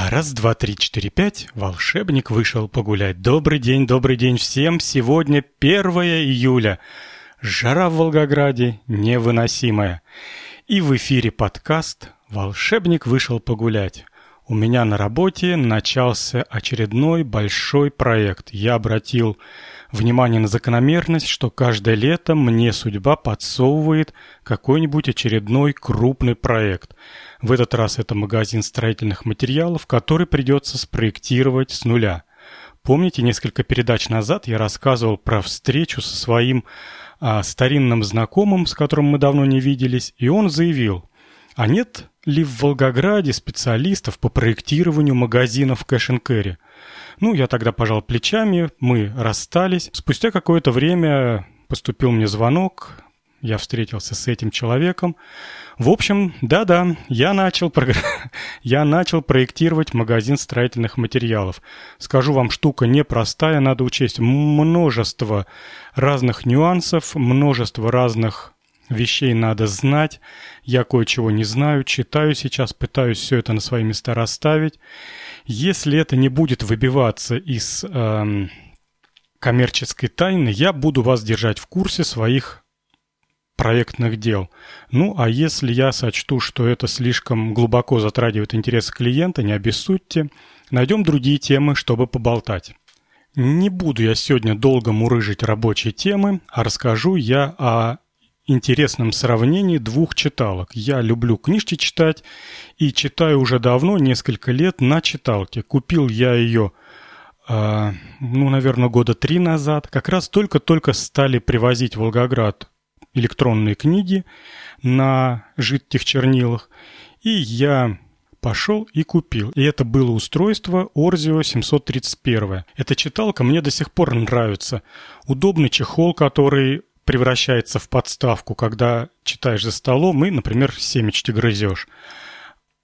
А раз, два, три, четыре, пять, волшебник вышел погулять. Добрый день, добрый день всем. Сегодня 1 июля. Жара в Волгограде невыносимая. И в эфире подкаст «Волшебник вышел погулять». У меня на работе начался очередной большой проект. Я обратил внимание на закономерность, что каждое лето мне судьба подсовывает какой-нибудь очередной крупный проект – в этот раз это магазин строительных материалов, который придется спроектировать с нуля. Помните, несколько передач назад я рассказывал про встречу со своим а, старинным знакомым, с которым мы давно не виделись, и он заявил, а нет ли в Волгограде специалистов по проектированию магазинов кэш carry? Ну, я тогда пожал плечами, мы расстались. Спустя какое-то время поступил мне звонок, я встретился с этим человеком. В общем, да-да, я начал, про... я начал проектировать магазин строительных материалов. Скажу вам, штука непростая, надо учесть множество разных нюансов, множество разных вещей надо знать. Я кое-чего не знаю, читаю сейчас, пытаюсь все это на свои места расставить. Если это не будет выбиваться из эм, коммерческой тайны, я буду вас держать в курсе своих проектных дел. Ну, а если я сочту, что это слишком глубоко затрагивает интересы клиента, не обессудьте, найдем другие темы, чтобы поболтать. Не буду я сегодня долго мурыжить рабочие темы, а расскажу я о интересном сравнении двух читалок. Я люблю книжки читать и читаю уже давно, несколько лет на читалке. Купил я ее, э, ну, наверное, года три назад. Как раз только-только стали привозить в Волгоград электронные книги на жидких чернилах, и я пошел и купил. И это было устройство Orzio 731. Эта читалка мне до сих пор нравится. Удобный чехол, который превращается в подставку, когда читаешь за столом и, например, семечки грызешь.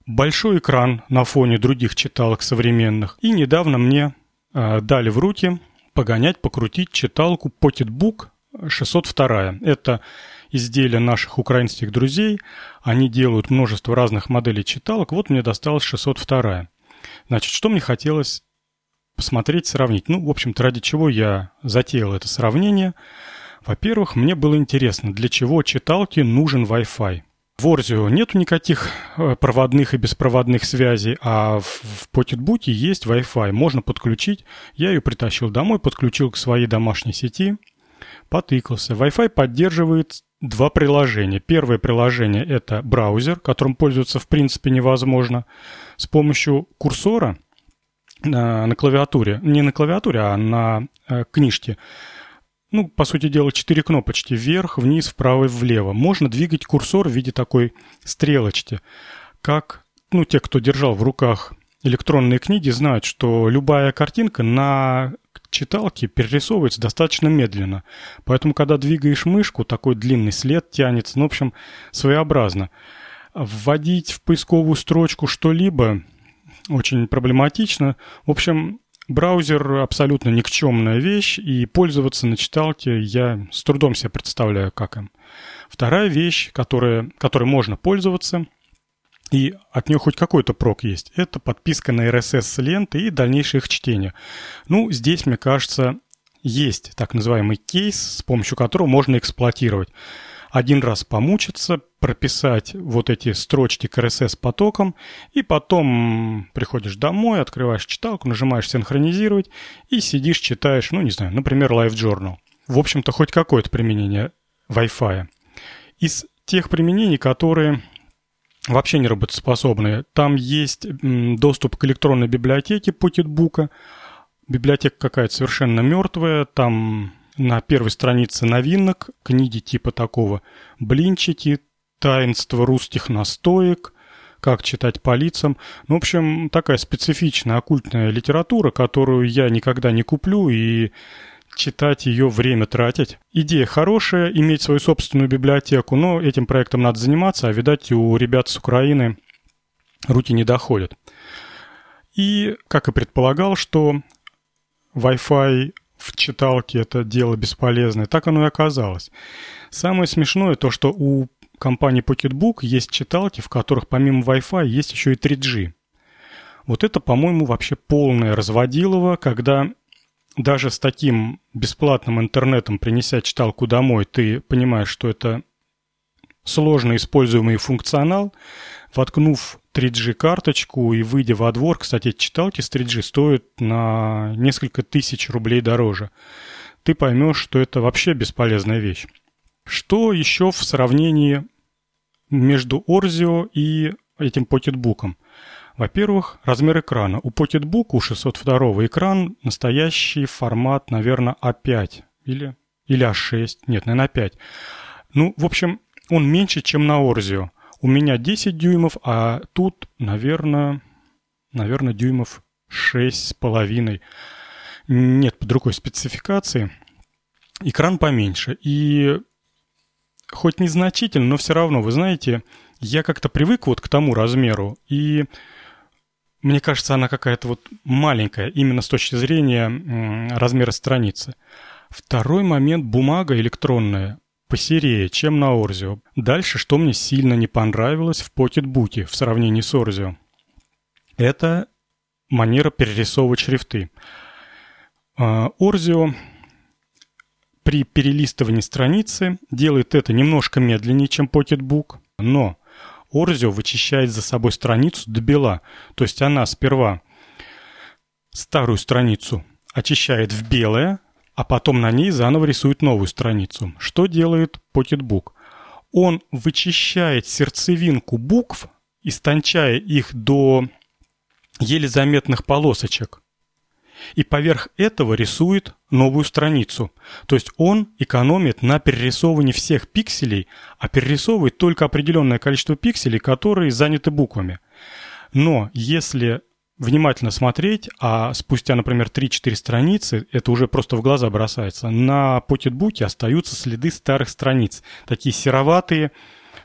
Большой экран на фоне других читалок современных. И недавно мне э, дали в руки погонять, покрутить читалку Pocketbook 602. Это изделия наших украинских друзей. Они делают множество разных моделей читалок. Вот мне досталась 602. Значит, что мне хотелось посмотреть, сравнить? Ну, в общем-то, ради чего я затеял это сравнение. Во-первых, мне было интересно, для чего читалке нужен Wi-Fi. В Орзио нету никаких э, проводных и беспроводных связей, а в Pocketbook есть Wi-Fi. Можно подключить. Я ее притащил домой, подключил к своей домашней сети – потыкался. Wi-Fi поддерживает два приложения. Первое приложение – это браузер, которым пользоваться в принципе невозможно. С помощью курсора на, на клавиатуре, не на клавиатуре, а на э, книжке, ну, по сути дела, четыре кнопочки вверх, вниз, вправо и влево. Можно двигать курсор в виде такой стрелочки. Как, ну, те, кто держал в руках электронные книги, знают, что любая картинка на читалки перерисовывается достаточно медленно. Поэтому, когда двигаешь мышку, такой длинный след тянется. Ну, в общем, своеобразно. Вводить в поисковую строчку что-либо очень проблематично. В общем, браузер абсолютно никчемная вещь, и пользоваться на читалке я с трудом себе представляю, как им. Вторая вещь, которая, которой можно пользоваться, и от нее хоть какой-то прок есть. Это подписка на RSS ленты и дальнейшее их чтение. Ну, здесь, мне кажется, есть так называемый кейс, с помощью которого можно эксплуатировать. Один раз помучиться, прописать вот эти строчки к RSS потоком, и потом приходишь домой, открываешь читалку, нажимаешь «Синхронизировать» и сидишь, читаешь, ну, не знаю, например, Live Journal. В общем-то, хоть какое-то применение Wi-Fi. Из тех применений, которые вообще не работоспособные. Там есть доступ к электронной библиотеке Pocketbook. Библиотека какая-то совершенно мертвая. Там на первой странице новинок, книги типа такого «Блинчики», «Таинство русских настоек», как читать по лицам. Ну, в общем, такая специфичная оккультная литература, которую я никогда не куплю и читать ее, время тратить. Идея хорошая, иметь свою собственную библиотеку, но этим проектом надо заниматься, а, видать, у ребят с Украины руки не доходят. И, как и предполагал, что Wi-Fi в читалке это дело бесполезное, так оно и оказалось. Самое смешное то, что у компании Pocketbook есть читалки, в которых помимо Wi-Fi есть еще и 3G. Вот это, по-моему, вообще полное разводилово, когда даже с таким бесплатным интернетом, принеся читалку домой, ты понимаешь, что это сложно используемый функционал, воткнув 3G-карточку и выйдя во двор, кстати, читалки с 3G стоят на несколько тысяч рублей дороже, ты поймешь, что это вообще бесполезная вещь. Что еще в сравнении между Orzio и этим покетбуком? Во-первых, размер экрана. У Pocketbook, у 602 экран настоящий формат, наверное, А5 или, или А6. Нет, наверное, А5. Ну, в общем, он меньше, чем на Orzio. У меня 10 дюймов, а тут, наверное, наверное, дюймов 6,5. Нет под рукой спецификации. Экран поменьше. И хоть незначительно, но все равно, вы знаете, я как-то привык вот к тому размеру. И мне кажется, она какая-то вот маленькая, именно с точки зрения размера страницы. Второй момент – бумага электронная посерее, чем на Орзио. Дальше, что мне сильно не понравилось в покетбуке в сравнении с Орзио. Это манера перерисовывать шрифты. Орзио при перелистывании страницы делает это немножко медленнее, чем Pocketbook, но Орзио вычищает за собой страницу до бела. То есть она сперва старую страницу очищает в белое, а потом на ней заново рисует новую страницу. Что делает Pocketbook? Он вычищает сердцевинку букв, истончая их до еле заметных полосочек и поверх этого рисует новую страницу. То есть он экономит на перерисовывании всех пикселей, а перерисовывает только определенное количество пикселей, которые заняты буквами. Но если внимательно смотреть, а спустя, например, 3-4 страницы, это уже просто в глаза бросается, на покетбуке остаются следы старых страниц, такие сероватые,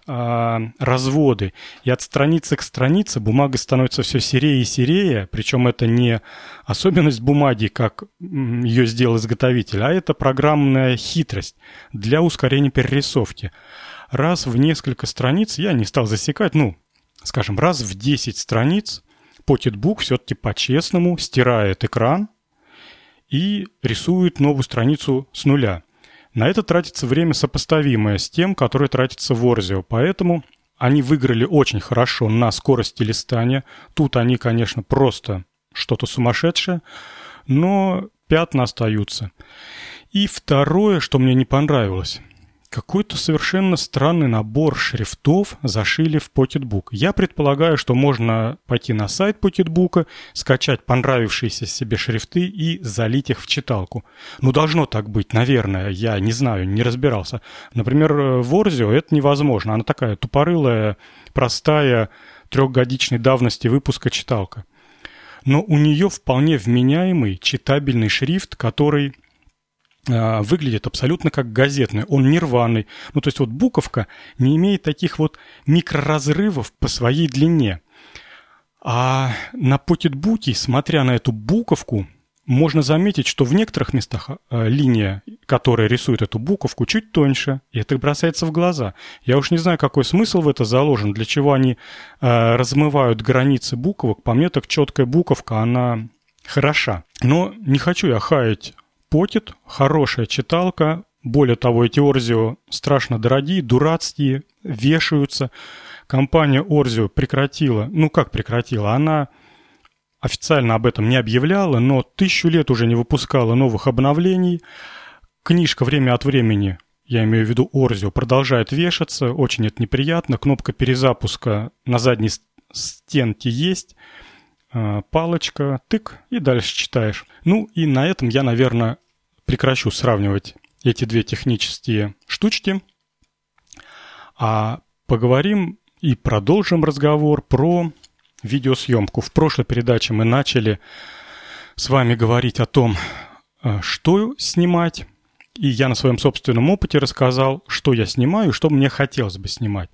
а, разводы. И от страницы к странице бумага становится все серее и серее, причем это не особенность бумаги, как ее сделал изготовитель, а это программная хитрость для ускорения перерисовки. Раз в несколько страниц, я не стал засекать, ну, скажем, раз в 10 страниц Pocketbook все-таки по-честному стирает экран и рисует новую страницу с нуля – на это тратится время сопоставимое с тем, которое тратится в Орзио, поэтому они выиграли очень хорошо на скорости листания. Тут они, конечно, просто что-то сумасшедшее, но пятна остаются. И второе, что мне не понравилось. Какой-то совершенно странный набор шрифтов зашили в Pocketbook. Я предполагаю, что можно пойти на сайт Pocketbook, скачать понравившиеся себе шрифты и залить их в читалку. Ну, должно так быть, наверное. Я не знаю, не разбирался. Например, в Orzio это невозможно. Она такая тупорылая, простая, трехгодичной давности выпуска читалка. Но у нее вполне вменяемый читабельный шрифт, который выглядит абсолютно как газетный. Он нерваный. Ну, то есть вот буковка не имеет таких вот микроразрывов по своей длине. А на покетбуке, смотря на эту буковку, можно заметить, что в некоторых местах э, линия, которая рисует эту буковку, чуть тоньше, и это бросается в глаза. Я уж не знаю, какой смысл в это заложен, для чего они э, размывают границы буквок. По мне так четкая буковка, она хороша. Но не хочу я хаять Pocket – хорошая читалка. Более того, эти Орзио страшно дорогие, дурацкие, вешаются. Компания Орзио прекратила, ну как прекратила, она официально об этом не объявляла, но тысячу лет уже не выпускала новых обновлений. Книжка время от времени, я имею в виду Орзио, продолжает вешаться, очень это неприятно. Кнопка перезапуска на задней стенке есть – палочка, тык, и дальше читаешь. Ну и на этом я, наверное, прекращу сравнивать эти две технические штучки, а поговорим и продолжим разговор про видеосъемку. В прошлой передаче мы начали с вами говорить о том, э, что снимать, и я на своем собственном опыте рассказал, что я снимаю что мне хотелось бы снимать.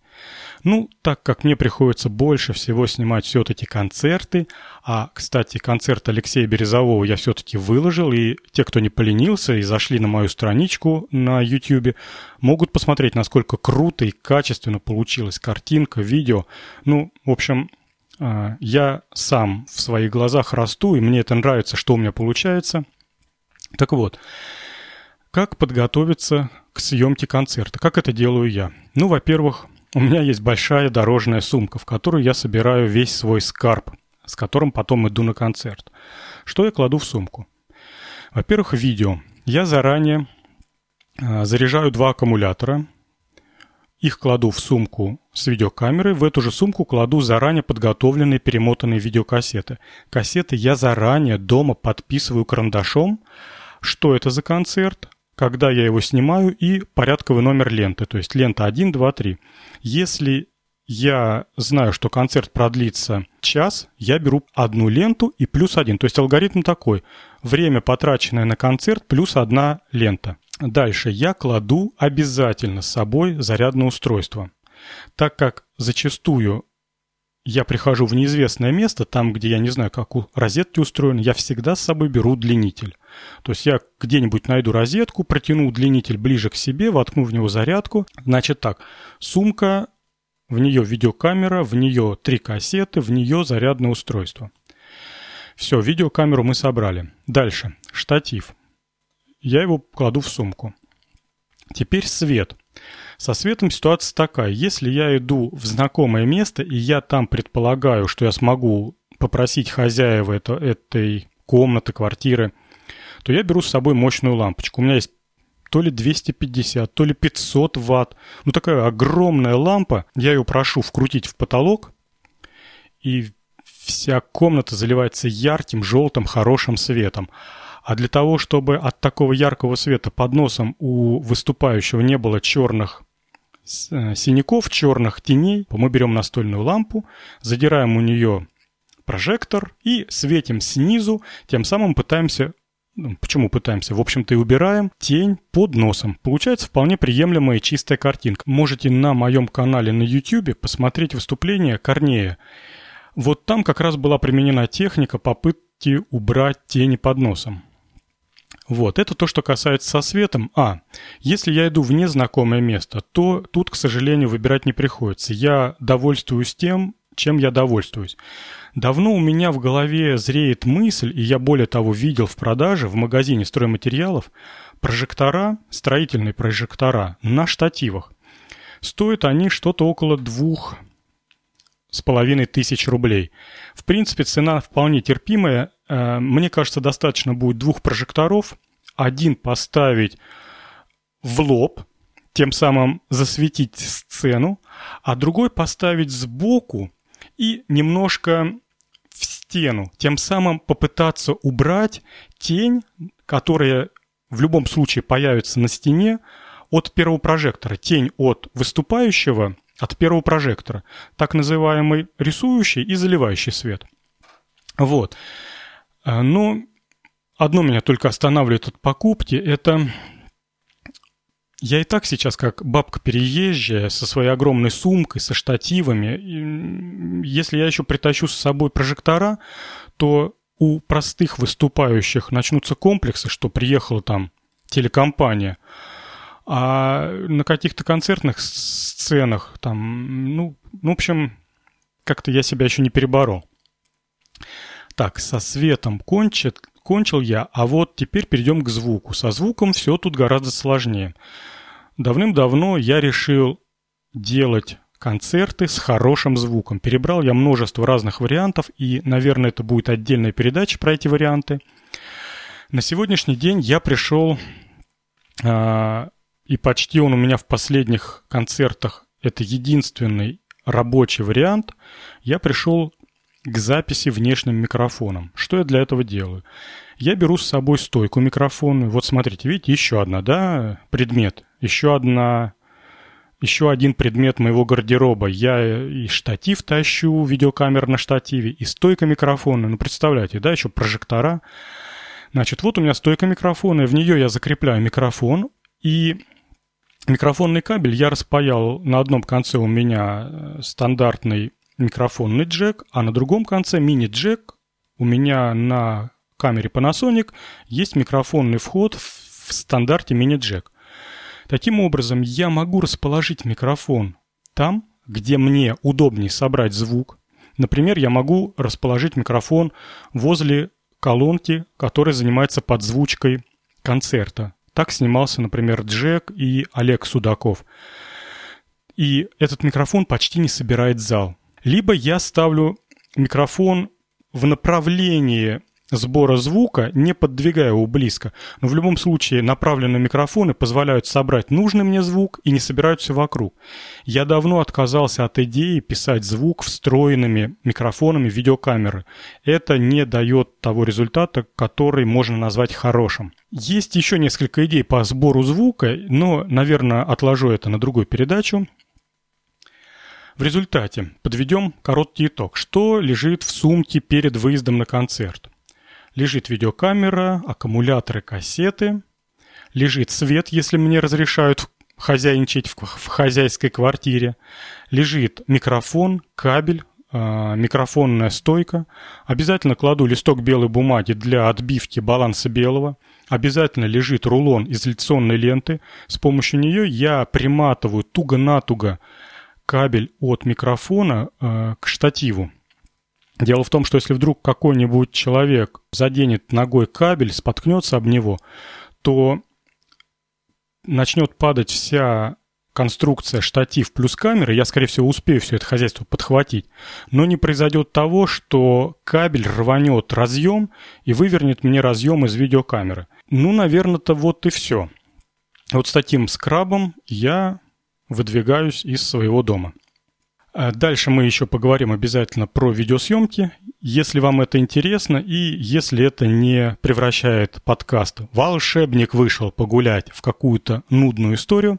Ну, так как мне приходится больше всего снимать все-таки концерты, а, кстати, концерт Алексея Березового я все-таки выложил, и те, кто не поленился и зашли на мою страничку на YouTube, могут посмотреть, насколько круто и качественно получилась картинка, видео. Ну, в общем, А, я сам в своих глазах расту, и мне это нравится, что у меня получается. Так вот, как подготовиться к съемке концерта? Как это делаю я? Ну, во-первых, у меня есть большая дорожная сумка, в которую я собираю весь свой скарб, с которым потом иду на концерт. Что я кладу в сумку? Во-первых, видео. Я заранее а, заряжаю два аккумулятора, их кладу в сумку с видеокамерой, в эту же сумку кладу заранее подготовленные перемотанные видеокассеты. Кассеты я заранее дома подписываю карандашом, что это за концерт, когда я его снимаю и порядковый номер ленты, то есть лента 1, 2, 3. Если я знаю, что концерт продлится час, я беру одну ленту и плюс один. То есть алгоритм такой. Время, потраченное на концерт, плюс одна лента. Дальше я кладу обязательно с собой зарядное устройство. Так как зачастую я прихожу в неизвестное место, там, где я не знаю, как у розетки устроено, я всегда с собой беру удлинитель. То есть я где-нибудь найду розетку, протяну удлинитель ближе к себе, воткну в него зарядку. Значит так, сумка, в нее видеокамера, в нее три кассеты, в нее зарядное устройство. Все, видеокамеру мы собрали. Дальше, штатив я его кладу в сумку. Теперь свет. Со светом ситуация такая. Если я иду в знакомое место, и я там предполагаю, что я смогу попросить хозяева это, этой комнаты, квартиры, то я беру с собой мощную лампочку. У меня есть то ли 250, то ли 500 ватт. Ну, такая огромная лампа. Я ее прошу вкрутить в потолок, и вся комната заливается ярким, желтым, хорошим светом. А для того, чтобы от такого яркого света под носом у выступающего не было черных синяков, черных теней, мы берем настольную лампу, задираем у нее прожектор и светим снизу, тем самым пытаемся ну, Почему пытаемся? В общем-то и убираем тень под носом. Получается вполне приемлемая и чистая картинка. Можете на моем канале на YouTube посмотреть выступление Корнея. Вот там как раз была применена техника попытки убрать тени под носом. Вот, это то, что касается со светом. А, если я иду в незнакомое место, то тут, к сожалению, выбирать не приходится. Я довольствуюсь тем, чем я довольствуюсь. Давно у меня в голове зреет мысль, и я более того видел в продаже в магазине стройматериалов, прожектора, строительные прожектора на штативах. Стоят они что-то около двух с половиной тысяч рублей. В принципе, цена вполне терпимая. Э, мне кажется, достаточно будет двух прожекторов. Один поставить в лоб, тем самым засветить сцену, а другой поставить сбоку и немножко в стену, тем самым попытаться убрать тень, которая в любом случае появится на стене от первого прожектора. Тень от выступающего от первого прожектора, так называемый рисующий и заливающий свет. Вот. А, но одно меня только останавливает от покупки, это я и так сейчас как бабка переезжая со своей огромной сумкой, со штативами. Если я еще притащу с собой прожектора, то у простых выступающих начнутся комплексы, что приехала там телекомпания – а на каких-то концертных сценах там, ну, ну в общем, как-то я себя еще не переборол. Так, со светом кончит, кончил я, а вот теперь перейдем к звуку. Со звуком все тут гораздо сложнее. Давным-давно я решил делать концерты с хорошим звуком. Перебрал я множество разных вариантов, и, наверное, это будет отдельная передача про эти варианты. На сегодняшний день я пришел а, и почти он у меня в последних концертах это единственный рабочий вариант, я пришел к записи внешним микрофоном. Что я для этого делаю? Я беру с собой стойку микрофона. Вот смотрите, видите, еще одна, да, предмет. Еще одна, еще один предмет моего гардероба. Я и штатив тащу, видеокамера на штативе, и стойка микрофона. Ну, представляете, да, еще прожектора. Значит, вот у меня стойка микрофона, и в нее я закрепляю микрофон, и Микрофонный кабель я распаял. На одном конце у меня э, стандартный микрофонный джек, а на другом конце мини-джек. У меня на камере Panasonic есть микрофонный вход в стандарте мини-джек. Таким образом, я могу расположить микрофон там, где мне удобнее собрать звук. Например, я могу расположить микрофон возле колонки, которая занимается подзвучкой концерта. Так снимался, например, Джек и Олег Судаков. И этот микрофон почти не собирает зал. Либо я ставлю микрофон в направлении сбора звука, не поддвигая его близко. Но в любом случае направленные микрофоны позволяют собрать нужный мне звук и не собираются вокруг. Я давно отказался от идеи писать звук встроенными микрофонами видеокамеры. Это не дает того результата, который можно назвать хорошим. Есть еще несколько идей по сбору звука, но, наверное, отложу это на другую передачу. В результате подведем короткий итог. Что лежит в сумке перед выездом на концерт? Лежит видеокамера, аккумуляторы, кассеты. Лежит свет, если мне разрешают хозяйничать в, хозяйской квартире. Лежит микрофон, кабель, э, микрофонная стойка. Обязательно кладу листок белой бумаги для отбивки баланса белого. Обязательно лежит рулон изоляционной ленты. С помощью нее я приматываю туго-натуго кабель от микрофона э, к штативу. Дело в том, что если вдруг какой-нибудь человек заденет ногой кабель, споткнется об него, то начнет падать вся конструкция штатив плюс камера, я, скорее всего, успею все это хозяйство подхватить, но не произойдет того, что кабель рванет разъем и вывернет мне разъем из видеокамеры. Ну, наверное-то вот и все. Вот с таким скрабом я выдвигаюсь из своего дома. А дальше мы еще поговорим обязательно про видеосъемки, если вам это интересно и если это не превращает подкаст «Волшебник вышел погулять» в какую-то нудную историю.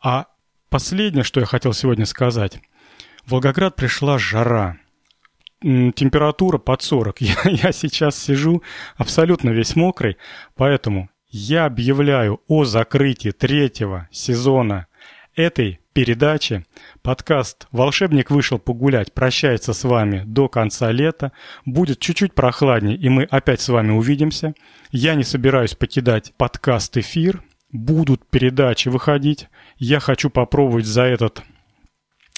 А последнее, что я хотел сегодня сказать. В Волгоград пришла жара. Температура под 40. Я, я сейчас сижу абсолютно весь мокрый, поэтому я объявляю о закрытии третьего сезона этой передачи. Подкаст «Волшебник вышел погулять» прощается с вами до конца лета. Будет чуть-чуть прохладнее, и мы опять с вами увидимся. Я не собираюсь покидать подкаст-эфир. Будут передачи выходить. Я хочу попробовать за этот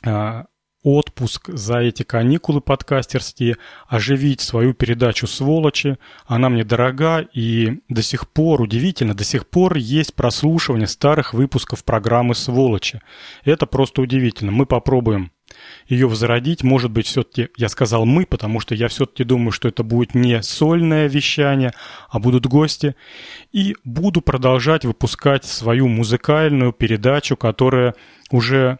а, отпуск за эти каникулы подкастерские, оживить свою передачу «Сволочи». Она мне дорога, и до сих пор, удивительно, до сих пор есть прослушивание старых выпусков программы «Сволочи». Это просто удивительно. Мы попробуем ее возродить. Может быть, все-таки я сказал «мы», потому что я все-таки думаю, что это будет не сольное вещание, а будут гости. И буду продолжать выпускать свою музыкальную передачу, которая уже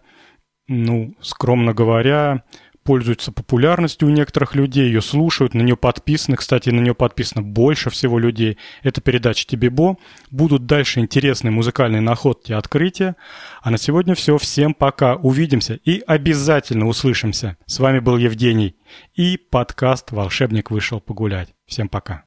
ну, скромно говоря, пользуется популярностью у некоторых людей, ее слушают, на нее подписаны. Кстати, на нее подписано больше всего людей. Это передача Тебебо. Будут дальше интересные музыкальные находки и открытия. А на сегодня все. Всем пока. Увидимся и обязательно услышимся. С вами был Евгений и подкаст «Волшебник вышел погулять». Всем пока.